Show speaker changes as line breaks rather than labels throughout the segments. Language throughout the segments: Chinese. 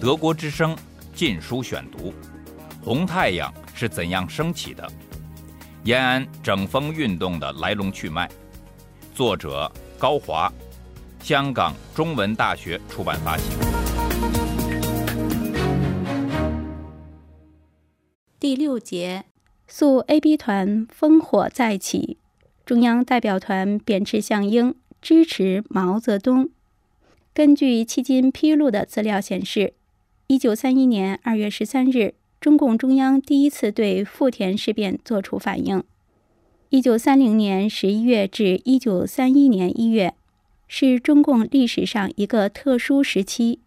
德国之声《禁书选读》：红太阳是怎样升起的？延安整风运动的来龙去脉。作者高华，香港中文大学出版发行。
第六节，诉 AB 团烽火再起，中央代表团贬斥项英，支持毛泽东。根据迄今披露的资料显示。一九三一年二月十三日，中共中央第一次对富田事变作出反应。一九三零年十一月至一九三一年一月，是中共历史上一个特殊时期。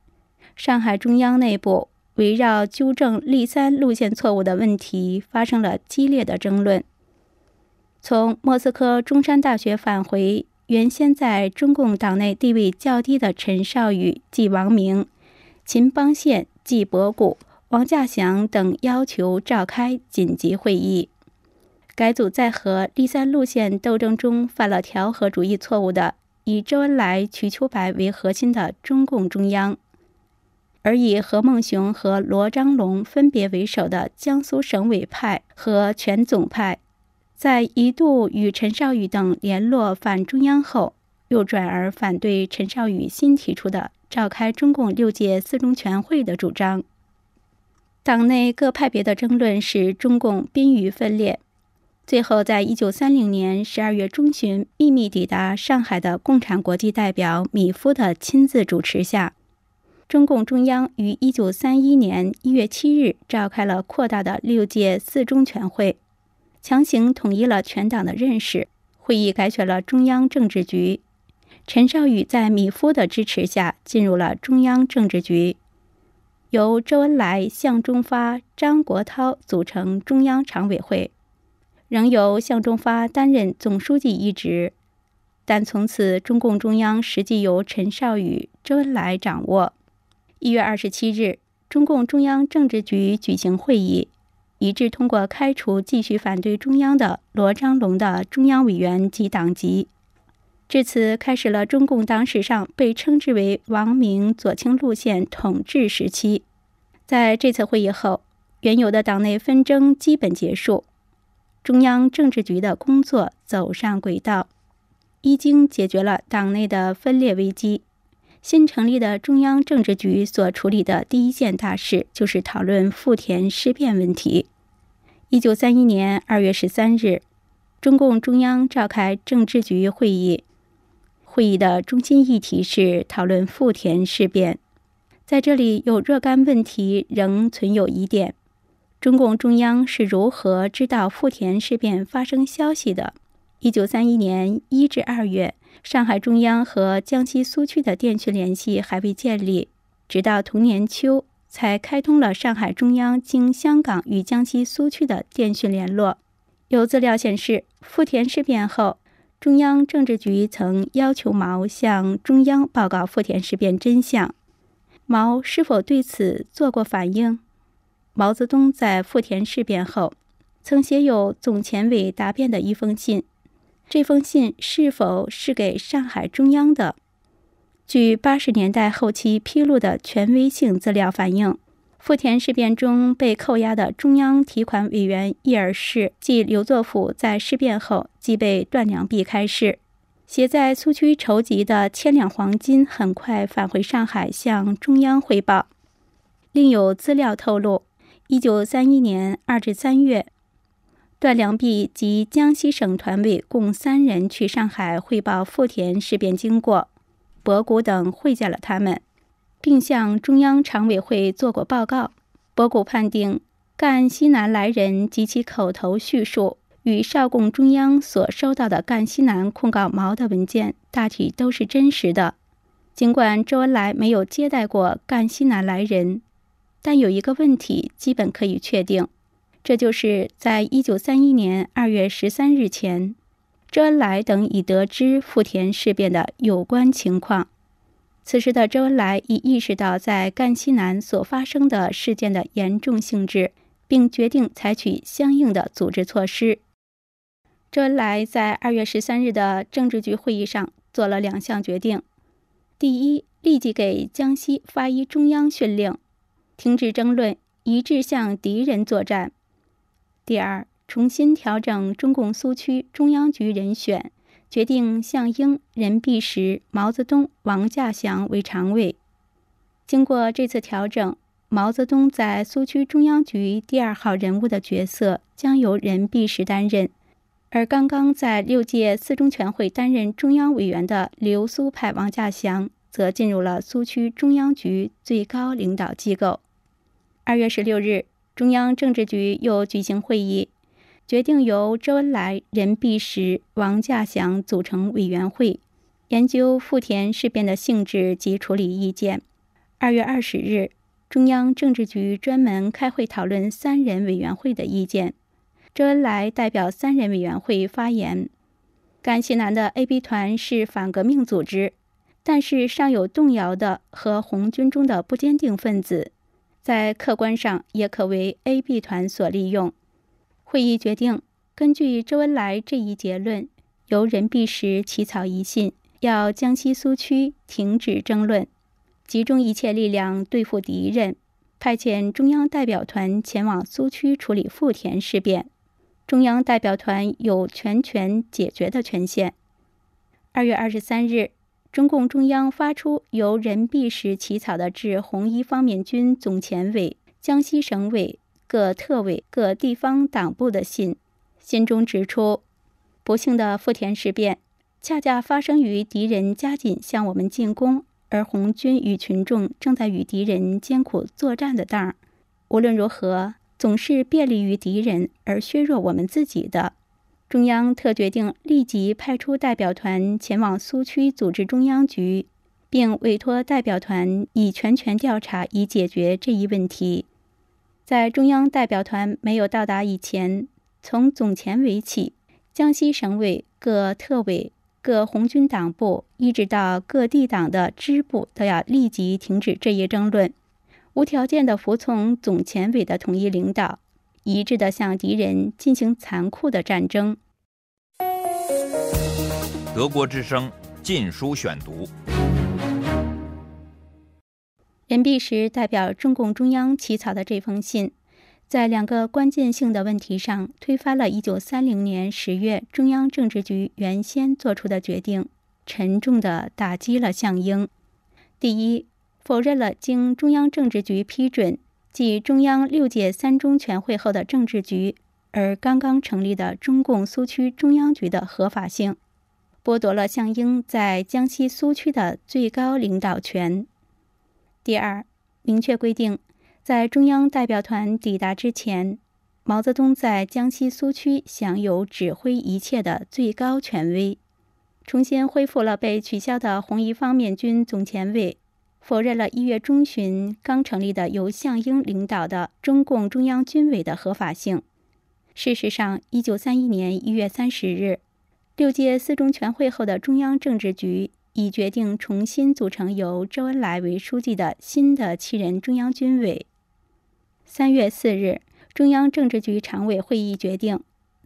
上海中央内部围绕纠正立三路线错误的问题发生了激烈的争论。从莫斯科中山大学返回，原先在中共党内地位较低的陈少宇季王明、秦邦宪。季伯古、王稼祥等要求召开紧急会议，改组在和立三路线斗争中犯了调和主义错误的以周恩来、瞿秋白为核心的中共中央，而以何孟雄和罗章龙分别为首的江苏省委派和全总派，在一度与陈少宇等联络反中央后，又转而反对陈少宇新提出的。召开中共六届四中全会的主张，党内各派别的争论使中共濒于分裂。最后，在一九三零年十二月中旬，秘密抵达上海的共产国际代表米夫的亲自主持下，中共中央于一九三一年一月七日召开了扩大的六届四中全会，强行统一了全党的认识。会议改选了中央政治局。陈少宇在米夫的支持下进入了中央政治局，由周恩来、向忠发、张国焘组成中央常委会，仍由向忠发担任总书记一职，但从此中共中央实际由陈少宇、周恩来掌握。一月二十七日，中共中央政治局举行会议，一致通过开除继续反对中央的罗章龙的中央委员及党籍。至此，开始了中共党史上被称之为“王明左倾路线”统治时期。在这次会议后，原有的党内纷争基本结束，中央政治局的工作走上轨道，已经解决了党内的分裂危机。新成立的中央政治局所处理的第一件大事，就是讨论富田事变问题。一九三一年二月十三日，中共中央召开政治局会议。会议的中心议题是讨论富田事变，在这里有若干问题仍存有疑点：中共中央是如何知道富田事变发生消息的？一九三一年一至二月，上海中央和江西苏区的电讯联系还未建立，直到同年秋才开通了上海中央经香港与江西苏区的电讯联络。有资料显示，富田事变后。中央政治局曾要求毛向中央报告富田事变真相，毛是否对此做过反应？毛泽东在富田事变后，曾写有总前委答辩的一封信，这封信是否是给上海中央的？据八十年代后期披露的权威性资料反映。富田事变中被扣押的中央提款委员叶尔士即刘作甫，在事变后即被断粮币开市，携在苏区筹集的千两黄金很快返回上海向中央汇报。另有资料透露，一九三一年二至三月，段良弼及江西省团委共三人去上海汇报富田事变经过，博古等会见了他们。并向中央常委会做过报告。博古判定赣西南来人及其口头叙述与少共中央所收到的赣西南控告毛的文件大体都是真实的。尽管周恩来没有接待过赣西南来人，但有一个问题基本可以确定，这就是在一九三一年二月十三日前，周恩来等已得知富田事变的有关情况。此时的周恩来已意识到在赣西南所发生的事件的严重性质，并决定采取相应的组织措施。周恩来在二月十三日的政治局会议上做了两项决定：第一，立即给江西发一中央训令，停止争论，一致向敌人作战；第二，重新调整中共苏区中央局人选，决定项英、任弼时、毛泽东、王稼祥为常委。经过这次调整，毛泽东在苏区中央局第二号人物的角色将由任弼时担任，而刚刚在六届四中全会担任中央委员的留苏派王稼祥则进入了苏区中央局最高领导机构。二月十六日，中央政治局又举行会议，决定由周恩来、任弼时、王稼祥组成委员会，研究富田事变的性质及处理意见。二月二十日，中央政治局专门开会讨论三人委员会的意见。周恩来代表三人委员会发言：“赣西南的 AB 团是反革命组织，但是尚有动摇的和红军中的不坚定分子，在客观上也可为 AB 团所利用。”会议决定，根据周恩来这一结论，由任弼时起草一信，要江西苏区停止争论。集中一切力量对付敌人，派遣中央代表团前往苏区处理富田事变。中央代表团有全权解决的权限。二月二十三日，中共中央发出由任弼时起草的致红一方面军总前委、江西省委、各特委、各地方党部的信，信中指出：不幸的富田事变，恰恰发生于敌人加紧向我们进攻。而红军与群众正在与敌人艰苦作战的当儿，无论如何，总是便利于敌人而削弱我们自己的。中央特决定立即派出代表团前往苏区组织中央局，并委托代表团以全权调查，以解决这一问题。在中央代表团没有到达以前，从总前委起，江西省委各特委。各红军党部一直到各地党的支部都要立即停止这一争论，无条件的服从总前委的统一领导，一致的向敌人进行残酷的战争。
德国之声《禁书选读》，
任弼时代表中共中央起草的这封信。在两个关键性的问题上，推翻了1930年10月中央政治局原先做出的决定，沉重地打击了项英。第一，否认了经中央政治局批准，即中央六届三中全会后的政治局而刚刚成立的中共苏区中央局的合法性，剥夺了项英在江西苏区的最高领导权。第二，明确规定。在中央代表团抵达之前，毛泽东在江西苏区享有指挥一切的最高权威，重新恢复了被取消的红一方面军总前委，否认了一月中旬刚成立的由项英领导的中共中央军委的合法性。事实上，一九三一年一月三十日，六届四中全会后的中央政治局。已决定重新组成由周恩来为书记的新的七人中央军委。三月四日，中央政治局常委会议决定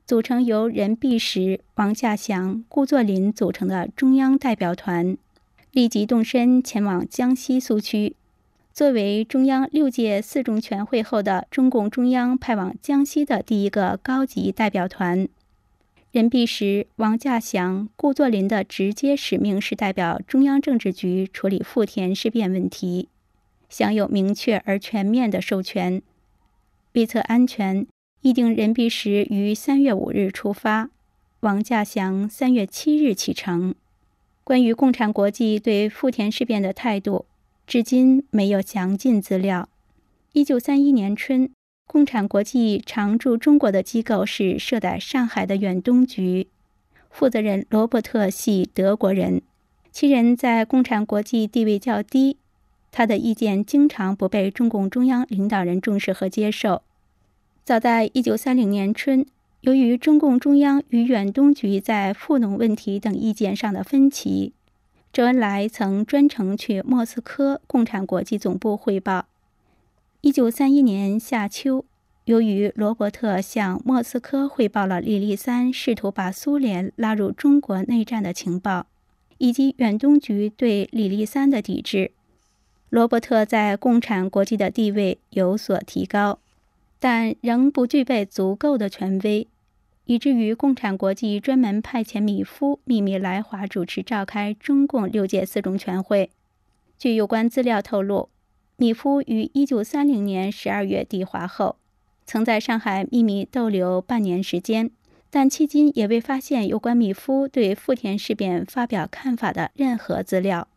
组成由任弼时、王稼祥、顾作霖组成的中央代表团，立即动身前往江西苏区，作为中央六届四中全会后的中共中央派往江西的第一个高级代表团。任弼时、王稼祥、顾作霖的直接使命是代表中央政治局处理富田事变问题，享有明确而全面的授权。为测安全，议定任弼时于三月五日出发，王稼祥三月七日启程。关于共产国际对富田事变的态度，至今没有详尽资料。一九三一年春，共产国际常驻中国的机构是设在上海的远东局，负责人罗伯特系德国人，其人在共产国际地位较低。他的意见经常不被中共中央领导人重视和接受。早在1930年春，由于中共中央与远东局在富农问题等意见上的分歧，周恩来曾专程去莫斯科共产国际总部汇报。1931年夏秋，由于罗伯特向莫斯科汇报了李立三试图把苏联拉入中国内战的情报。以及远东局对李立三的抵制，罗伯特在共产国际的地位有所提高，但仍不具备足够的权威，以至于共产国际专门派遣米夫秘密来华主持召开中共六届四中全会。据有关资料透露，米夫于1930年12月抵华后，曾在上海秘密逗留半年时间。但迄今也未发现有关米夫对富田事变发表看法的任何资料，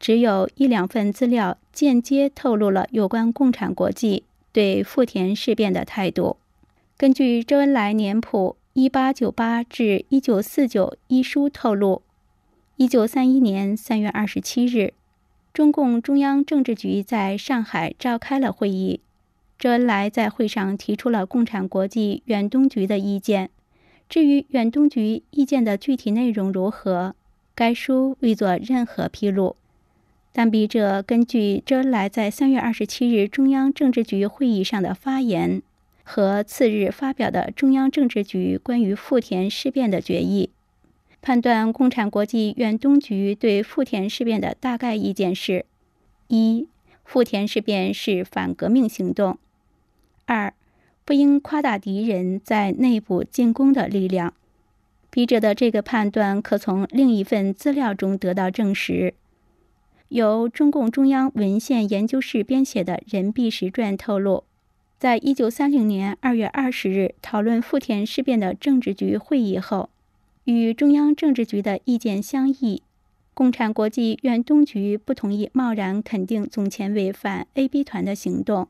只有一两份资料间接透露了有关共产国际对富田事变的态度。根据周恩来年谱一八九八至一九四九一书透露，一九三一年三月二十七日，中共中央政治局在上海召开了会议。周恩来在会上提出了共产国际远东局的意见。至于远东局意见的具体内容如何，该书未做任何披露。但笔者根据周恩来在三月二十七日中央政治局会议上的发言和次日发表的中央政治局关于富田事变的决议，判断共产国际远东局对富田事变的大概意见是：一、富田事变是反革命行动；二。不应夸大敌人在内部进攻的力量。笔者的这个判断可从另一份资料中得到证实。由中共中央文献研究室编写的《任弼时传》透露，在一九三零年二月二十日讨论富田事变的政治局会议后，与中央政治局的意见相异，共产国际远东局不同意贸然肯定总前委反 AB 团的行动。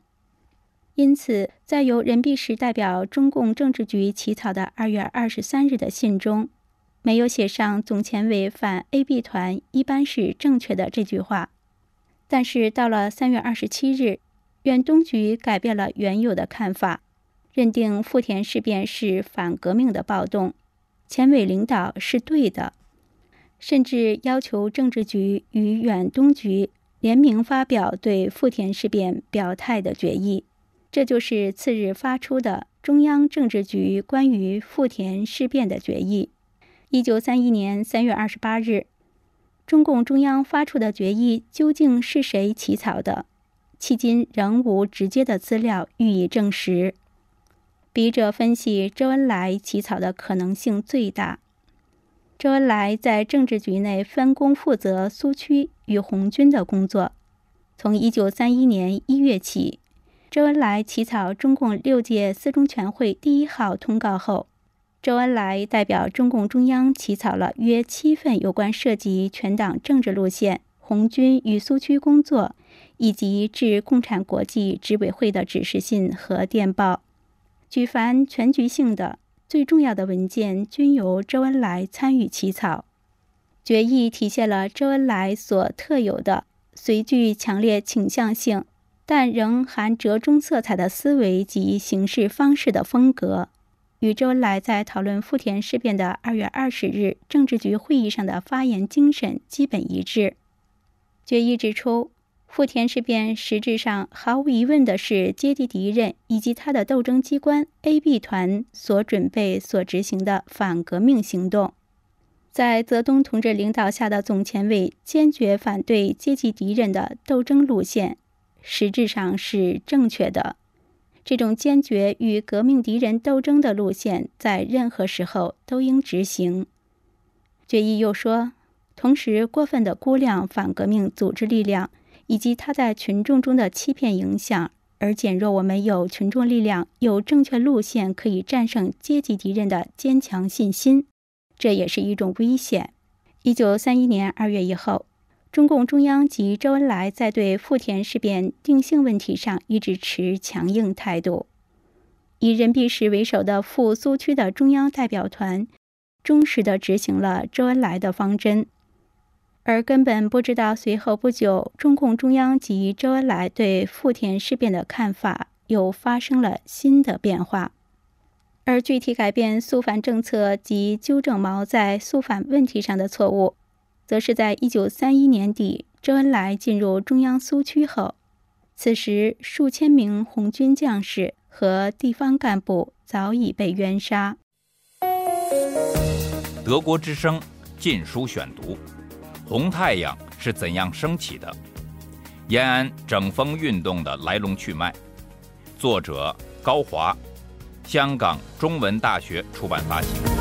因此，在由任弼时代表中共政治局起草的二月二十三日的信中，没有写上“总前委反 AB 团一般是正确的”这句话。但是到了三月二十七日，远东局改变了原有的看法，认定富田事变是反革命的暴动，前委领导是对的，甚至要求政治局与远东局联名发表对富田事变表态的决议。这就是次日发出的中央政治局关于富田事变的决议。一九三一年三月二十八日，中共中央发出的决议究竟是谁起草的？迄今仍无直接的资料予以证实。笔者分析，周恩来起草的可能性最大。周恩来在政治局内分工负责苏区与红军的工作，从一九三一年一月起。周恩来起草中共六届四中全会第一号通告后，周恩来代表中共中央起草了约七份有关涉及全党政治路线、红军与苏区工作以及致共产国际执委会的指示信和电报。举凡全局性的、最重要的文件，均由周恩来参与起草。决议体现了周恩来所特有的虽具强烈倾向性。但仍含折中色彩的思维及行事方式的风格，与周恩来在讨论富田事变的二月二十日政治局会议上的发言精神基本一致。决议指出，富田事变实质上毫无疑问的是阶级敌人以及他的斗争机关 AB 团所准备、所执行的反革命行动。在泽东同志领导下的总前委坚决反对阶级敌人的斗争路线。实质上是正确的。这种坚决与革命敌人斗争的路线，在任何时候都应执行。决议又说，同时过分的估量反革命组织力量以及他在群众中的欺骗影响，而减弱我们有群众力量、有正确路线可以战胜阶级敌人的坚强信心，这也是一种危险。一九三一年二月以后。中共中央及周恩来在对富田事变定性问题上一直持强硬态度。以任弼时为首的赴苏区的中央代表团，忠实地执行了周恩来的方针，而根本不知道随后不久，中共中央及周恩来对富田事变的看法又发生了新的变化。而具体改变肃反政策及纠正毛在肃反问题上的错误。则是在一九三一年底，周恩来进入中央苏区后，此时数千名红军将士和地方干部早已被冤杀。
德国之声《禁书选读》。红太阳是怎样升起的？延安整风运动的来龙去脉。作者高华，香港中文大学出版发行。